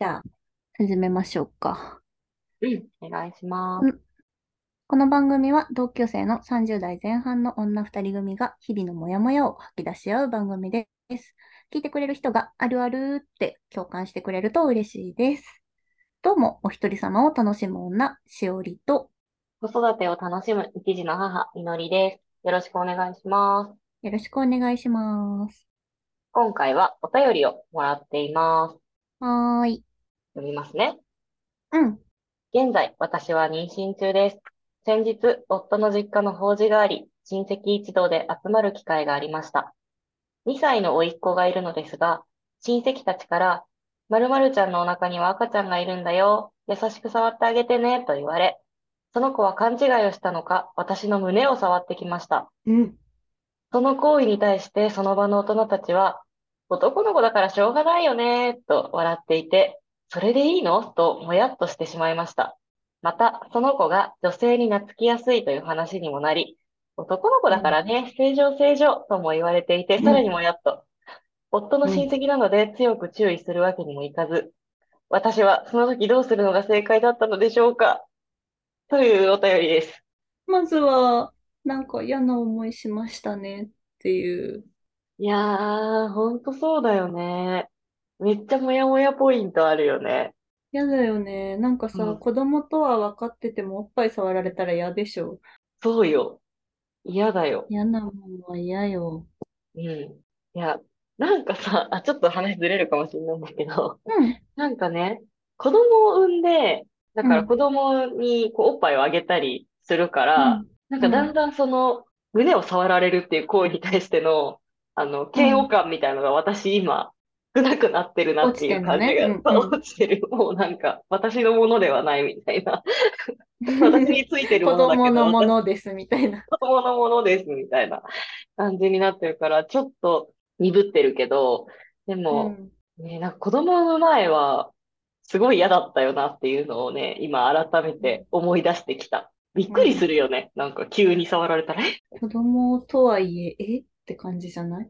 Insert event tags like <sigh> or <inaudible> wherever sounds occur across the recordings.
じゃあ、始めましょうか。うん、お願いします。この番組は同級生の30代前半の女2人組が日々のモヤモヤを吐き出し合う番組です。聞いてくれる人があるあるって共感してくれると嬉しいです。どうも、お一人様を楽しむ女、しおりと、子育てを楽しむ一児の母、みのりです。よろしくお願いします。よろしくお願いします。今回はお便りをもらっています。はーい。読みますね。うん。現在、私は妊娠中です。先日、夫の実家の法事があり、親戚一同で集まる機会がありました。2歳の甥っ子がいるのですが、親戚たちから、〇〇ちゃんのお腹には赤ちゃんがいるんだよ。優しく触ってあげてね、と言われ、その子は勘違いをしたのか、私の胸を触ってきました。うん。その行為に対してその場の大人たちは、男の子だからしょうがないよね、と笑っていて、それでいいの？ともやっとしてしまいました。また、その子が女性に懐きやすいという話にもなり、男の子だからね、正常正常とも言われていて、うんさらにもやっと。夫の親戚なので強く注意するわけにもいかず、私はその時どうするのが正解だったのでしょうか？というお便りです。まずは、なんか嫌な思いしましたねっていう。いやー、ほんとそうだよね。めっちゃモヤモヤポイントあるよね。嫌だよね。なんかさ、うん子供とは分かっててもおっぱい触られたら嫌でしょ？そうよ。嫌だよ。嫌なもんは嫌よ。うん。いや、なんかさ、あ、ちょっと話ずれるかもしれないんだけど、うん。なんかね、子供を産んで、だからうん子供にこうおっぱいをあげたりするから、なんかだんだんその胸を触られるっていう行為に対しての、あの、嫌悪感みたいのが私今少なくなってるなっていう感じが、落ちねうんうん落ちてる。もうなんか私のものではないみたいな。<laughs> 私についてるも子のだけど、供のも私のですみたいな。子供のものですみたいな感じになってるから、ちょっと鈍ってるけど、でうも、ん。ね、なんか子供の前は、すごい嫌だったよなっていうのをね、今改めて思い出してきた。びっくりするよね。なんか急に触られたら、え子供とはいえ、え？って感じじゃない？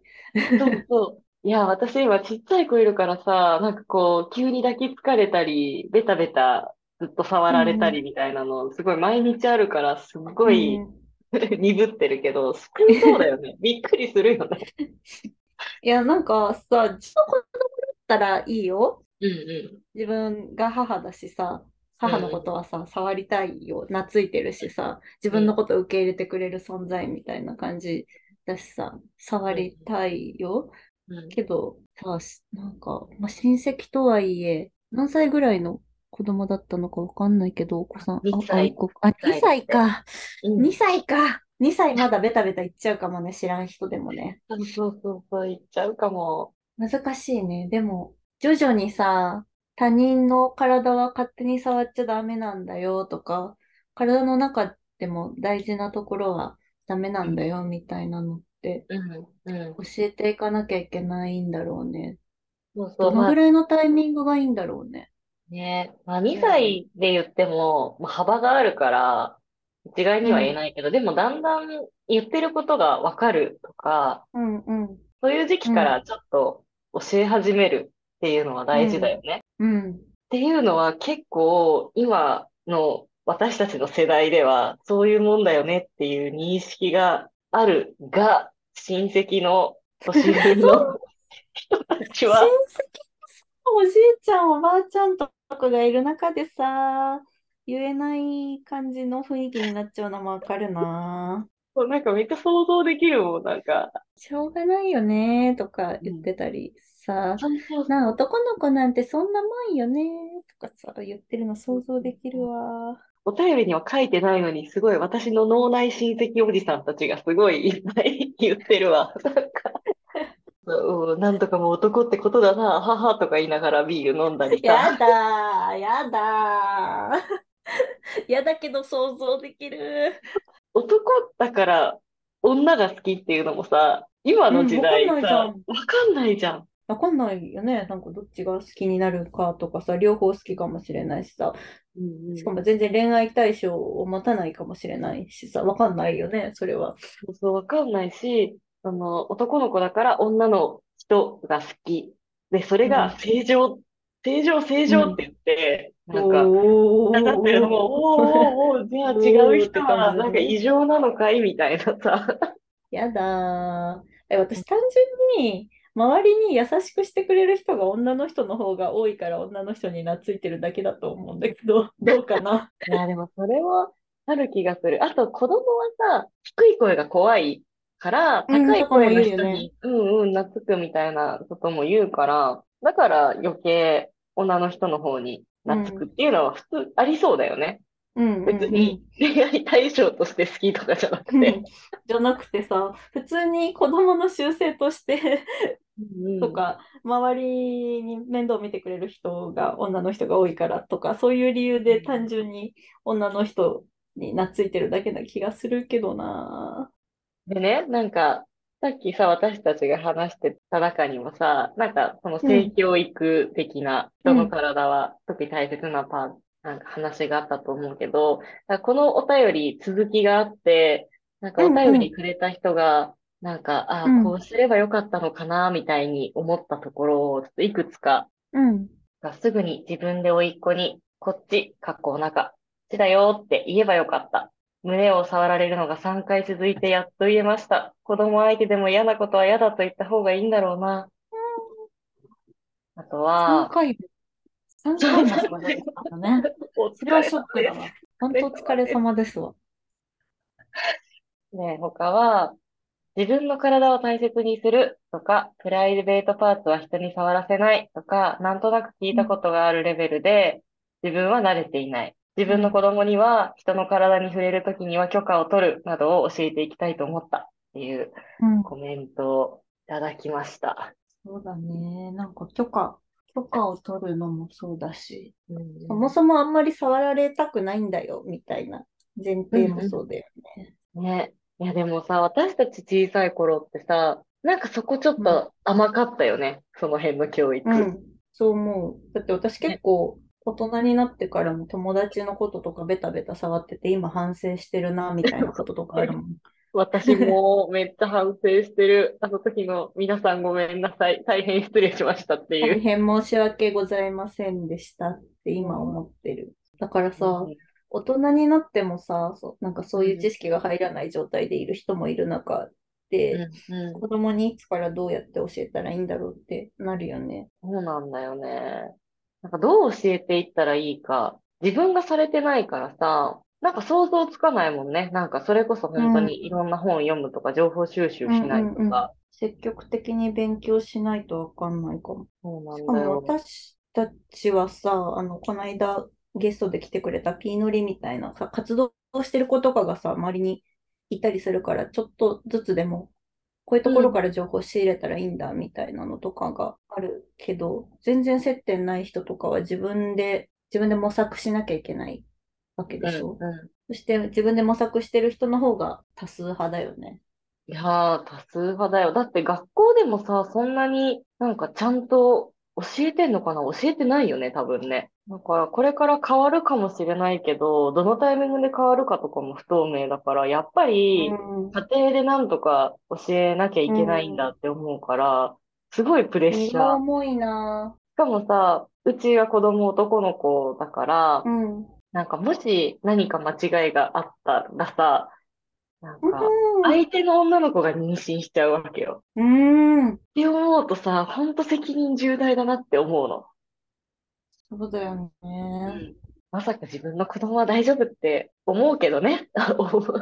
そうそう。いや、私今ちっちゃい子いるからさ、なんかこう、急に抱きつかれたり、ベタベタずっと触られたりみたいなの、すごい毎日あるから、すごいうん <laughs> 鈍ってるけど、救いそうだよね。<laughs> びっくりするよね。<laughs> いや、なんかさ、自分の子供だったらいいよ。うんうん。自分が母だしさ、母のことはさ、触りたいよ、懐いてるしさ、自分のことを受け入れてくれる存在みたいな感じだしさ、触りたいよ。うんけど、さ、しなんか、まあ、親戚とはいえ、何歳ぐらいの子供だったのかわかんないけど、お子さん、二あ、歳あいこ、あ、2歳か。うん2歳か。2歳まだベタベタ言っちゃうかもね、知らん人でもね。そうそうそうそう、言っちゃうかも。難しいね。でも、徐々にさ、他人の体は勝手に触っちゃダメなんだよとか、体の中でも大事なところはダメなんだよみたいなの。教えていかなきゃいけないんだろうね。そうそう、まあどのぐらいのタイミングがいいんだろうね。ね、まあ2歳で言っても、まあ、幅があるから、一概には言えないけど、でもだんだん言ってることがわかるとか、うんうん。そういう時期からちょっと教え始めるっていうのは大事だよね。うん。っていうのは結構今の私たちの世代ではそういうもんだよねっていう認識があるが、親戚の年上の人たち親戚は、のさおじいちゃん、おばあちゃんとかがいる中でさ、言えない感じの雰囲気になっちゃうのもわかるな。そうなんかめっちゃ想像できるもん、なんか。しょうがないよねとか言ってたりさ、なあ、男の子なんてそんなもんよねとかさ、言ってるの想像できるわ。お便りには書いてないのに、すごい私の脳内親戚おじさんたちがすごいいっぱい言ってるわ。<laughs> なんか、うんなんとかもう男ってことだな、ははとか言いながらビール飲んだりやさ。だー、やだー。<laughs> やだけど想像できる。男だから女が好きっていうのもさ、今の時代うんわかんかんないじゃん。わかんないよね。なんかどっちが好きになるかとかさ、両方好きかもしれないしさ、うんうんしかも全然恋愛対象を持たないかもしれないしさ、わかんないよね、それは。そうそう、わかんないし、あの、男の子だから女の人が好き。で、それが正常、正常、正常って言って、なんか、おだってもう、おーおーおー、じゃあ違う人は、なんか異常なのかいみたいなさ。やだー。え、私単純に、周りに優しくしてくれる人が女の人の方が多いから女の人に懐いてるだけだと思うんだけど、<laughs> どうかな？いや、でもそれもある気がする。あと、子供はさ、低い声が怖いから、うん高い声の人に、うんうん、懐くみたいなことも言うから、だから余計女の人の方に懐くっていうのは普通ありそうだよね。うんうん別に恋愛対象として好きとかじゃなくてうん。じゃなくてさ、普通に子供の習性としてうんとか、周りに面倒見てくれる人が女の人が多いからとか、そういう理由で単純に女の人に懐いてるだけな気がするけどな。でね、なんか、さっきさ、私たちが話してた中にもさ、なんか、その性教育的な人の体は特に大切なパーなんか話があったと思うけど、このお便り続きがあって、なんかお便りくれた人が、なんか、ああ、うんこうすればよかったのかな、みたいに思ったところを、ちょっといくつか、うん。すぐに自分で甥っ子に、こっち、かっこお腹、こっちだよって言えばよかった。胸を触られるのが3回続いてやっと言えました。子供相手でも嫌なことは嫌だと言った方がいいんだろうな。あと3は、回で、3回もそばだったね。それはショックだわ。<laughs> 本当お疲れ様ですわ。ね、他は、自分の体を大切にするとか、プライベートパーツは人に触らせないとか、なんとなく聞いたことがあるレベルで、自分は慣れていない。自分の子供には人の体に触れるときには許可を取るなどを教えていきたいと思ったっていううん。コメントをいただきました。そうだね。なんか許可、許可を取るのもそうだし、うんそもそもあんまり触られたくないんだよ、みたいな前提もそうだよね。ね。いやでもさ、私たち小さい頃ってさ、なんかそこちょっと甘かったよね。その辺の教育。うん、そう思う。だって私結構大人になってからも友達のこととかベタベタ触ってて今反省してるなみたいなこととかあるもん。<laughs> 私もめっちゃ反省してる。あの時の皆さんごめんなさい。大変失礼しましたっていう。大変申し訳ございませんでしたって今思ってる。だからさ、大人になってもさ、そうなんかそういう知識が入らない状態でいる人もいる中で、うんうん子供にいつからどうやって教えたらいいんだろうってなるよね。そうなんだよね。なんかどう教えていったらいいか。自分がされてないからさ、なんか想像つかないもんね。なんかそれこそ本当にいろんな本を読むとか、情報収集しないとうんうんうんか。積極的に勉強しないとわかんないかも。そうなしかもんだよ。私たちはさ、あの、この間ゲストで来てくれたピーノリみたいなさ、活動してる子とかがさ、周りにいたりするから、ちょっとずつでも、こういうところから情報仕入れたらいいんだみたいなのとかがあるけど、全然接点ない人とかは自分で、自分で模索しなきゃいけないわけでしょ？うんうそして自分で模索してる人の方が多数派だよね。ん。いやー、多数派だよ。だって学校でもさ、そんなになんかちゃんと教えてんのかな？教えてないよね、多分ね。だからこれから変わるかもしれないけど、どのタイミングで変わるかとかも不透明だから、やっぱり、うん家庭でなんとか教えなきゃいけないんだって思うから、すごいプレッシ荷ャー。重いなしかもさ、うちは子供男の子だからぁ。、うん。なんかもし何か間違いがあったらさ、なんか、うん相手の女の子が妊娠しちゃうわけよ。うん。って思うとさ、ほんと責任重大だなって思うの。そうだよね。まさか自分の子供は大丈夫って思うけどね。<laughs>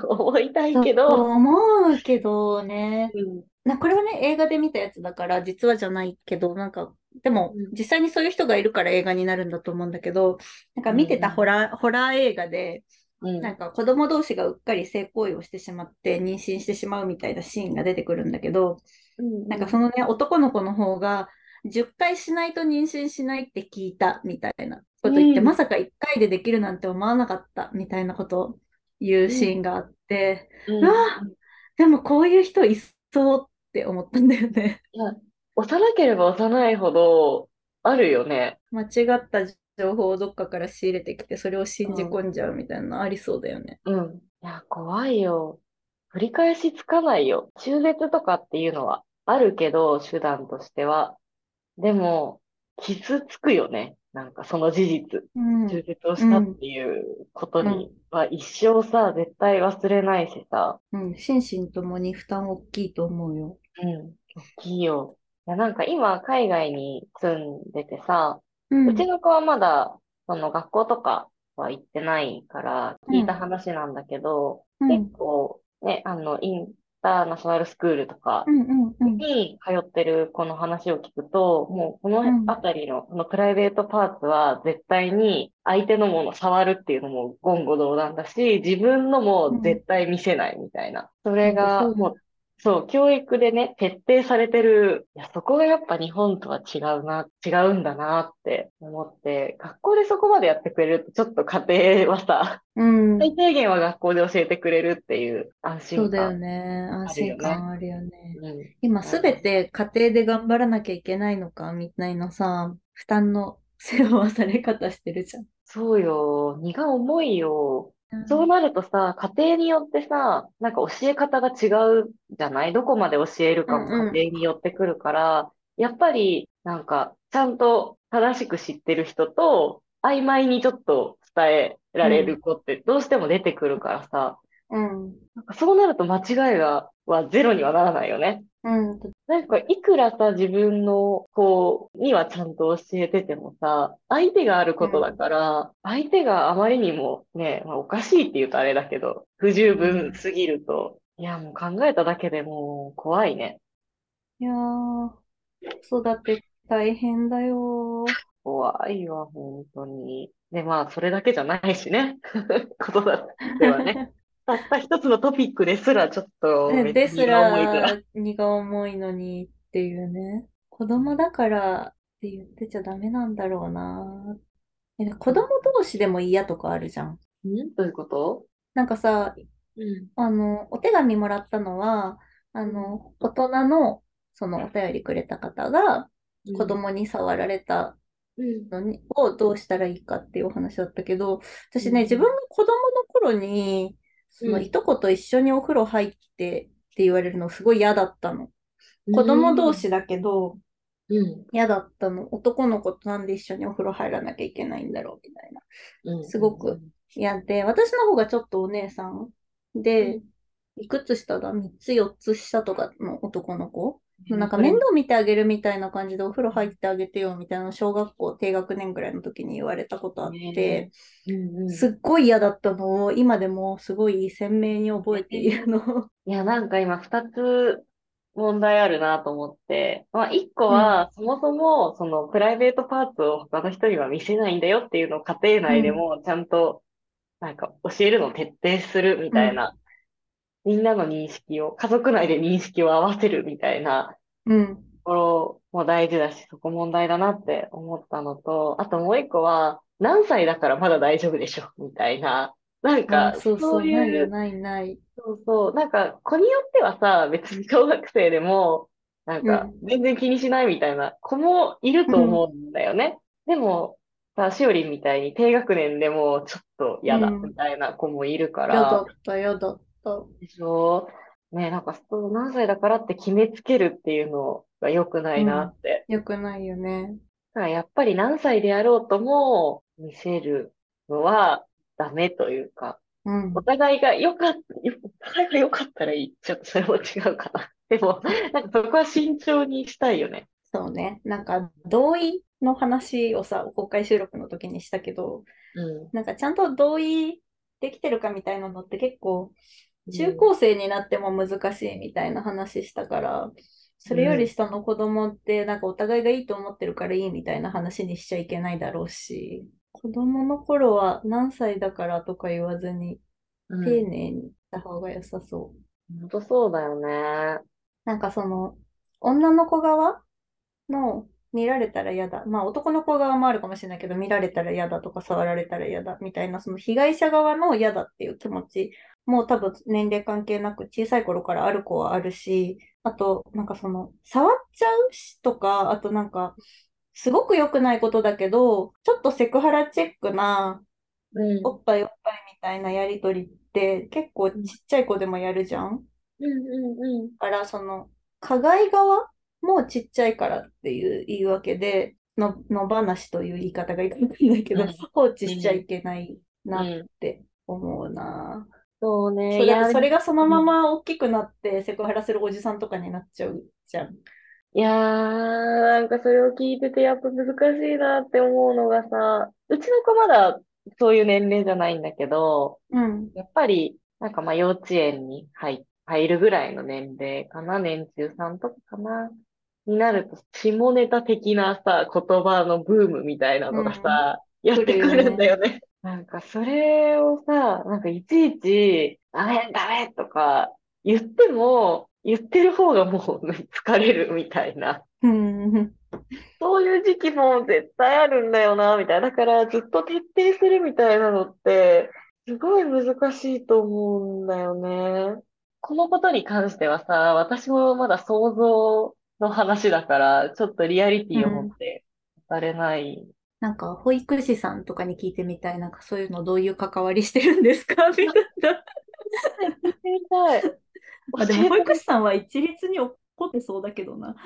思いたいけど。思うけどね。うんな、これはね、映画で見たやつだから、実はじゃないけど、なんか、でもうん、実際にそういう人がいるから映画になるんだと思うんだけど、なんか見てたうんホラー、ホラー映画で、うんなんか子供同士がうっかり性行為をしてしまって妊娠してしまうみたいなシーンが出てくるんだけど、なんかそのね、男の子の方が、10回しないと妊娠しないって聞いたみたいなこと言って、うんまさか1回でできるなんて思わなかったみたいなことを言うシーンがあって、うんうわでもこういう人いそうって思ったんだよね。<laughs> いや、幼ければ幼いほどあるよね。間違った情報をどっかから仕入れてきて、それを信じ込んじゃうみたいなのありそうだよね。うん。いや、怖いよ。繰り返しつかないよ。中絶とかっていうのはあるけど、手段としては。でも、傷つくよね。なんかその事実。うん。中絶をしたっていうことには一生さ、絶対忘れないしさ。うん。心身ともに負担大きいと思うよ。うん。大きいよ。いや、なんか今海外に住んでてさ、ううちの子はまだ、その学校とかは行ってないから、聞いた話なんだけど、うん。結構ね、あの、インターナショナルスクールとか。に通ってる子の話を聞くと、もうこうんのあたりの、このプライベートパーツは絶対に相手のものを触るっていうのも言語道断だし、自分のも絶対見せないみたいな。それがもう、そう、教育でね、徹底されてる。いや、そこがやっぱ日本とは違うな、違うんだなって思って、学校でそこまでやってくれると、ちょっと家庭はさ、うん。最低限は学校で教えてくれるっていう安心そうだよ感。ね。安心感あるよね。うん。今すべて家庭で頑張らなきゃいけないのかみたいなさ、負担の背負わされ方してるじゃん。そうよ。荷が重いよ。そうなるとさ、家庭によってさ、なんか教え方が違うじゃない？どこまで教えるかもうんうん家庭によってくるから、やっぱりなんかちゃんと正しく知ってる人と曖昧にちょっと伝えられる子ってどうしても出てくるからさ、うん。なんかそうなると間違いが、はゼロにはならないよね。うん。なんか、いくらさ、自分の子にはちゃんと教えててもさ、相手があることだから、相手があまりにもね、まあ、おかしいって言うとあれだけど、不十分すぎると、いや、もう考えただけでもう怖いね。いやー、子育て大変だよ。怖いわ、本当に。で、まあ、それだけじゃないしね。<laughs> 子育てはね。たった一つのトピックですらちょっとめっちゃです荷が重いから。ら荷が重いのにっていうね。子供だからって言ってちゃダメなんだろうな。え子供同士でも嫌とかあるじゃん。ん？どういうこと？なんかさ、うん。あの、お手紙もらったのは、あの、大人の、そのお便りくれた方が、子供に触られたうん。のに、をどうしたらいいかっていうお話だったけど、私ね、うん自分が子供の頃に、そのうんいとこと一緒にお風呂入ってって言われるのすごい嫌だったの。子供同士だけど、うん。嫌だったの。男の子となんで一緒にお風呂入らなきゃいけないんだろうみたいな。うん。すごく嫌で、私の方がちょっとお姉さんで、いくつ下だ ?3 つ4つ下とかの男の子うん。なんか面倒見てあげるみたいな感じでお風呂入ってあげてよみたいな小学校低学年ぐらいの時に言われたことあって、うんうん。すっごい嫌だったのを今でもすごい鮮明に覚えているの。いや、なんか今二つ問題あるなと思って、まあ一個は、そもそも、そのプライベートパーツを他の人には見せないんだよっていうのを家庭内でもちゃんと、なんか教えるのを徹底するみたいな、みんなの認識を、家族内で認識を合わせるみたいなうん。ところも大事だし、そこ問題だなって思ったのと、あともう一個は、何歳だからまだ大丈夫でしょみたいな、なんあか、そうそう、そうないう、ないない。そうそう。なんか、子によってはさ、別に小学生でも、なんか、全然気にしないみたいな子もいると思うんだよね。でも、さ、しおりんみたいに低学年でもちょっと嫌だうんみたいな子もいるか嫌だら、った、嫌だった。でしょね、なんか、そう何歳だからって決めつけるっていうのが良くないなって。よくないよね。だからやっぱり何歳であろうとも見せるのはダメというか、うんお。互いが良かった、よお互いが良かったらいい。ちょっとそれも違うかな。<laughs> でも、なんかそこは慎重にしたいよね。そうね。なんか、同意の話をさ、公開収録の時にしたけど、うん。なんかちゃんと同意できてるかみたいなのって結構、中高生になっても難しいみたいな話したから、それより下の子供って、なんかお互いがいいと思ってるからいいみたいな話にしちゃいけないだろうし、子供の頃は何歳だからとか言わずに、うん。丁寧にした方が良さそう。本当そうだよね。なんかその、女の子側の見られたら嫌だ。まあ男の子側もあるかもしれないけど、見られたら嫌だとか触られたら嫌だみたいな、その被害者側の嫌だっていう気持ちもう多分年齢関係なく小さい頃からある子はあるし、あとなんかその、触っちゃうしとか、あとなんか、すごく良くないことだけど、ちょっとセクハラチェックな、うん。おっぱいおっぱいみたいなやりとりって結構ちっちゃい子でもやるじゃんうんうんから、その、加害側もちっちゃいからっていう言い訳で、の野放しという言い方がいいかもしれないけど、うん放置しちゃいけないなっうん。て思うな。そうね。そうだってそれが、がそのまま大きくなってセクハラするおじさんとかになっちゃうじゃん。いやー、なんかそれを聞いててやっぱ難しいなって思うのがさ、うちの子まだそういう年齢じゃないんだけど、うん。やっぱり、なんかまあ幼稚園に入、入るぐらいの年齢かな、年中さんとかかな、になると、下ネタ的なさ、言葉のブームみたいなのがさ、やってくるんだよね。なんかそれをさ、なんかいちいち、ダメ、ダメとか言っても、言ってる方がもう疲れるみたいな。うん。そういう時期も絶対あるんだよな、みたいな。だからずっと徹底するみたいなのって、すごい難しいと思うんだよね。このことに関してはさ、私もまだ想像の話だから、ちょっとリアリティを持って語れない。なんか保育士さんとかに聞いてみたい。なんかそういうのどういう関わりしてるんですか？<laughs> みたいな。聞いてみたい。まあでも保育士さんは一律に怒ってそうだけどな。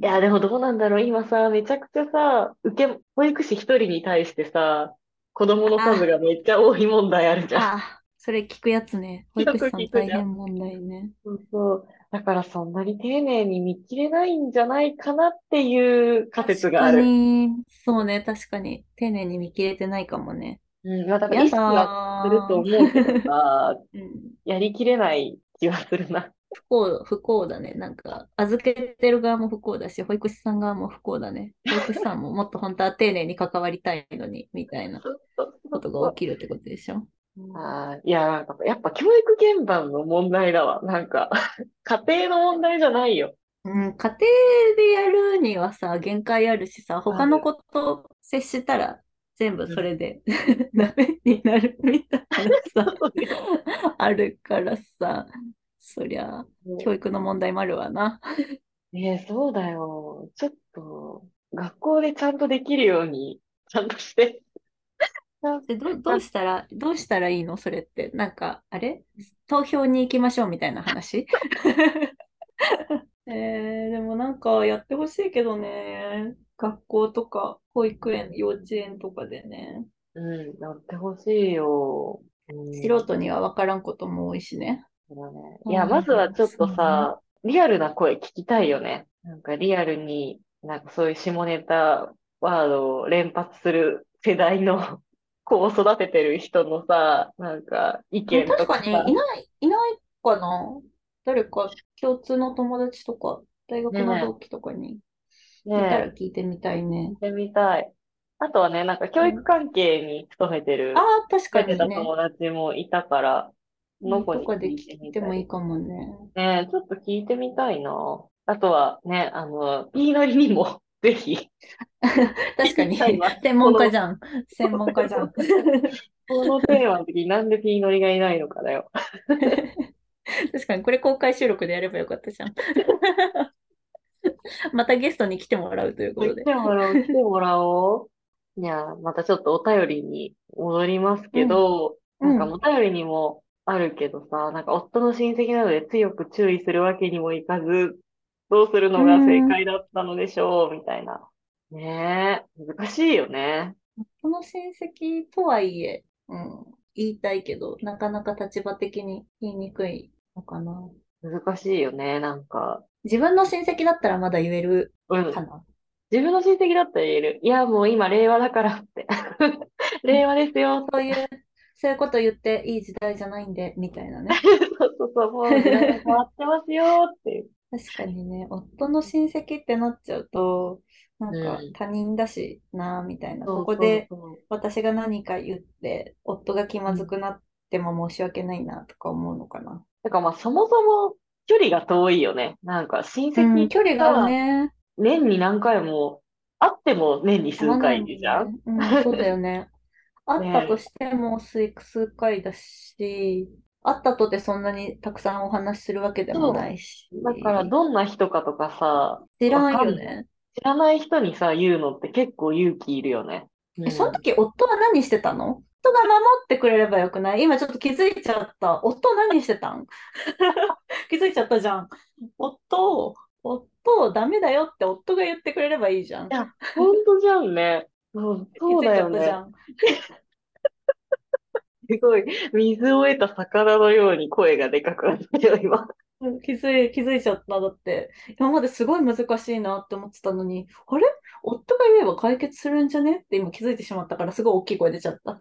いや、でもどうなんだろう。今さ、めちゃくちゃさ、受け、保育士一人に対してさ、子供の数がめっちゃ多い問題あるじゃん。それ聞くやつね。保育士さん大変問題ね。そうそう。だからそんなに丁寧に見切れないんじゃないかなっていう仮説がある。に、そうね、確かに丁寧に見切れてないかもね。うん、まあ、だからや意識はすると思うけどさ、<laughs> うん、やりきれない気はするな。不幸、不幸だね。なんか、預けてる側も不幸だし、保育士さん側も不幸だね。保育士さんももっと本当は丁寧に関わりたいのに、みたいなことが起きるってことでしょ。あーいや、なんかやっぱ教育現場の問題だわ。なんか、<laughs> 家庭の問題じゃないよ。うん、家庭でやるにはさ、限界あるしさ、他のこと接したら全部それで <laughs> ダメになるみたいなさ、<laughs> あるからさ、そりゃ、教育の問題もあるわな。ねえ、そうだよ。ちょっと、学校でちゃんとできるように、ちゃんとして。でどう、どうしたら、どうしたらいいの？それって。なんか、あれ？投票に行きましょうみたいな話？<laughs> えー、でもなんかやってほしいけどね。学校とか、保育園、幼稚園とかでね。うん、やってほしいよ。うん素人には分からんことも多いしね。そうだね。うんいや、まずはちょっとさ、リアルな声聞きたいよね。なんかリアルに、なんかそういう下ネタワードを連発する世代の子を育ててる人のさ、なんか意見とか確かに、さいない、いないかな誰か共通の友達とか、大学の同期とかにいたらね聞いてみたいね。聞いてみたい。あとはね、なんか教育関係に勤めてる、ああ、確かにね。友達もいたから、その子に聞いて聞いてみたい。もいいかもね。ねちょっと聞いてみたいな。あとはね、あの、ピーノリにも、ぜひ、<laughs> 確かに専門家じゃん。専門家じゃん。この <laughs> テーマの時になんでピーノリがいないのかだよ。<laughs> 確かに、これ公開収録でやればよかったじゃん。またゲストに来てもらうということで。来てもらおう、来てもらおう。いや、またちょっとお便りに戻りますけど、うんなんかお便りにもあるけどさ、なんか夫の親戚などで強く注意するわけにもいかず、どうするのが正解だったのでしょう、みたいな。ねえ、難しいよね。この親戚とはいえ、うん、言いたいけど、なかなか立場的に言いにくいのかな。難しいよね、なんか。自分の親戚だったらまだ言えるうん。かな。自分の親戚だったら言える。いや、もう今令和だからって。<laughs> 令和ですよ。そういう、そういうこと言っていい時代じゃないんで、みたいなね。<laughs> そうそうそう、もう時代が変わってますよっていう。確かにね、夫の親戚ってなっちゃうと、なんかうん他人だしな、みたいな。そうここでそうそう私が何か言って、夫が気まずくなっても申し訳ないなとか思うのかな。だからまあそもそも距離が遠いよね。なんか親うん、戚距離がね、年に何回も、会っても年に数回じゃんね。うん、そうだよね。あったとしても数数回だし、あったとてそんなにたくさんお話しするわけでもないし。だからどんな人かとかさ、知らないね。知らない人にさ、言うのって結構勇気いるよね。うその時夫は何してたの？夫が守ってくれればよくない？今ちょっと気づいちゃった。夫何してたん？<laughs> 気づいちゃったじゃん。夫、夫、ダメだよって夫が言ってくれればいいじゃん。いや、本当じゃんね。そう、そうだよね。気づいちゃったじゃん。すごい、水を得た魚のように声がでかくなったよ、今。うん気づい、気づいちゃった。だって、今まですごい難しいなって思ってたのに、あれ？夫が言えば解決するんじゃね？って今気づいてしまったから、すごい大きい声出ちゃった。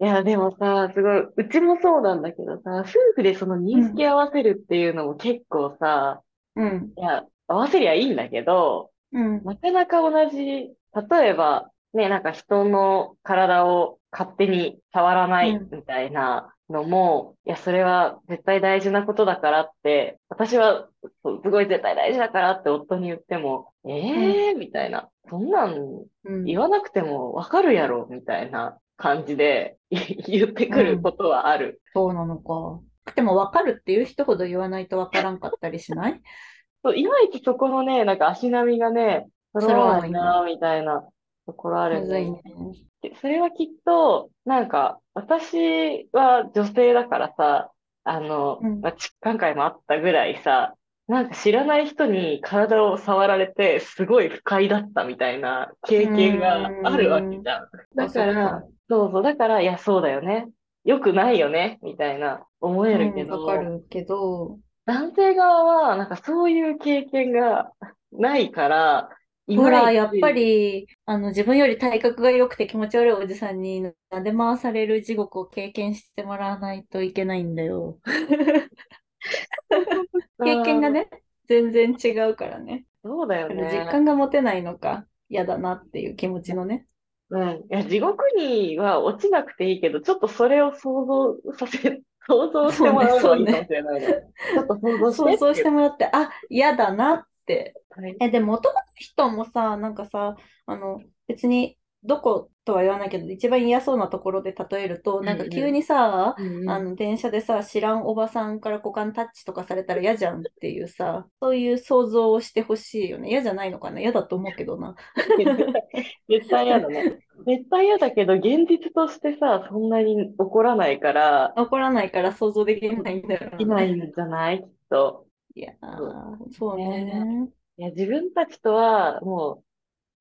いや、でもさ、すごい、うちもそうなんだけどさ、夫婦でその認識合わせるっていうのも結構さ、うん、いや、合わせりゃいいんだけど、うん、なかなか同じ、例えば、ね、なんか人の体を勝手に触らないうんみたいなのも、いや、それは絶対大事なことだからって、私はすごい絶対大事だからって夫に言っても、ええー、みたいな、そんなんうん。言わなくてもわかるやろ、みたいな感じで <laughs> 言ってくることはある。そうなのか。でも分かるっていう人ほど言わないと分からんかったりしない？<laughs> そういまいちそこのね、なんか足並みがね、揃わないな、みたいなところあるんね。でそれはきっと、なんか、私は女性だからさ、あの、うんまあ、ち何回もあったぐらいさ、なんか知らない人に体を触られて、すごい不快だったみたいな経験があるわけじゃん。だからか、そうそう、だから、いや、そうだよね。よくないよね、みたいな思えるけうん、かるけど、男性側は、なんかそういう経験がないから、いほら、やっぱり、あの、自分より体格が良くて気持ち悪いおじさんに撫で回される地獄を経験してもらわないといけないんだよ。<laughs> 経験がね、全然違うからね。そうだよね。実感が持てないのか、嫌だなっていう気持ちのね。うん。いや、地獄には落ちなくていいけど、ちょっとそれを想像させ、想像してもらういいかもしれないね。ちょっと想像して想像してももらって、あ、嫌だなって。はい。え、でも男の人もさ、なんかさ、あの、別にどことは言わないけど、一番嫌そうなところで例えると、なんか急にさ、うんあの、電車でさ、知らんおばさんから股間タッチとかされたら嫌じゃんっていうさ、そういう想像をしてほしいよね。嫌じゃないのかな？嫌だと思うけどな。<laughs> 絶対嫌だね。絶対嫌だけど、現実としてさ、そんなに起こらないから、怒らないから想像できないんだよできないんじゃない？きっと。いやー、そうね。いや、自分たちとは、も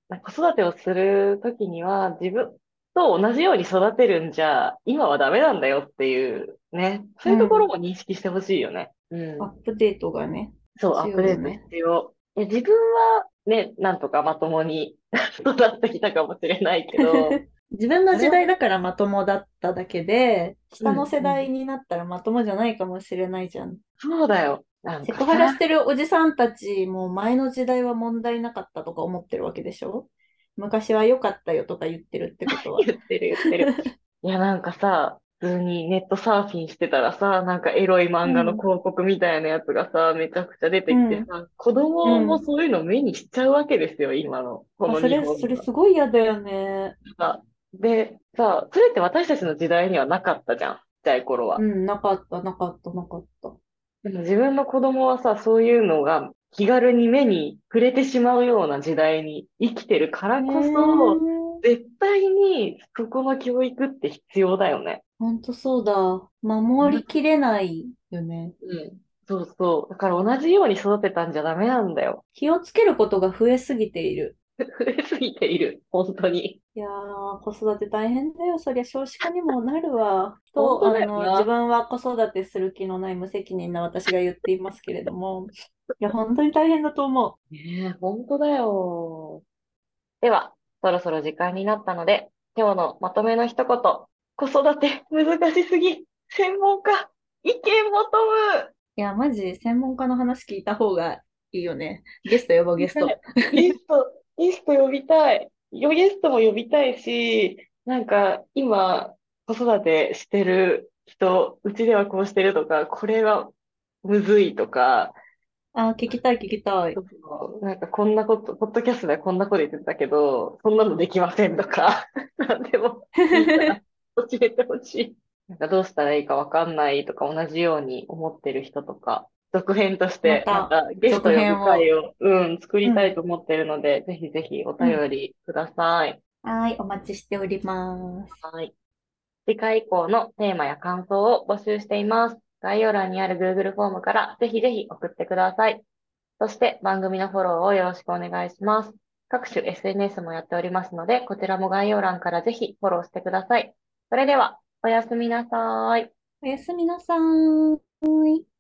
う、子育てをするときには、自分と同じように育てるんじゃ、今はダメなんだよっていう、ね。そういうところも認識してほしいよね。うん。アップデートがね。そう、アップデート必要。いや、自分はね、なんとかまともに <laughs> 育ってきたかもしれないけど、<laughs> 自分の時代だからまともだっただけで、下の世うん代になったらまともじゃないかもしれないじゃん。そうだよ。なんかセクハラしてるおじさんたちも前の時代は問題なかったとか思ってるわけでしょ？昔は良かったよとか言ってるってことは。言ってる言ってる。<laughs> いや、なんかさ、普通にネットサーフィンしてたらさ、なんかエロい漫画の広告みたいなやつがさ、めちゃくちゃ出てきてさ、子供もそういうの目にしちゃうわけですよ、今の。このあそれ、それすごい嫌だよね。が。で、さ、それって私たちの時代にはなかったじゃん、ちっちゃい頃はう。ん、なかった、なかった、なかった。でも自分の子供はさ、そういうのが気軽に目に触れてしまうような時代に生きてるからこそ、ね絶対にそこの教育って必要だよね。ほんとそうだ。守りきれないよね。うん。そうそう。だから同じように育てたんじゃダメなんだよ。気をつけることが増えすぎている。<laughs> 増えすぎている。本当に。いやー、子育て大変だよ。そりゃ少子化にもなるわ。と、あの、自分は子育てする気のない無責任な私が言っていますけれども、いや、本当に大変だと思ねえ、本当だよ。では、そろそろ時間になったので、今日のまとめの一言。子育て難しすぎ。専門家、意見求む。う。いや、マジ、専門家の話聞いた方がいいよね。ゲスト呼ぼう、ゲスト。ゲスト、ゲスト呼びたい。よゲストも呼びたいし、なんか今子育てしてる人、うちではこうしてるとか、これはむずいとか、あー、聞きたい、聞きたい。なんかこんなこと、ポッドキャストでこんなこと言ってたけど、そんなのできませんとか、<laughs> なんでもいいから教えてほしい。なんかどうしたらいいかわかんないとか同じように思ってる人とか、続編として、またゲスト呼ぶ会を、うん、作りたいと思ってるので、ぜひぜひお便りください。はい、お待ちしております。はい。次回以降のテーマや感想を募集しています。概要欄にある Google フォームからぜひぜひ送ってください。そして番組のフォローをよろしくお願いします。各種 SNS もやっておりますので、こちらも概要欄からぜひフォローしてください。それでは、おやすみなさい。おやすみなさーい。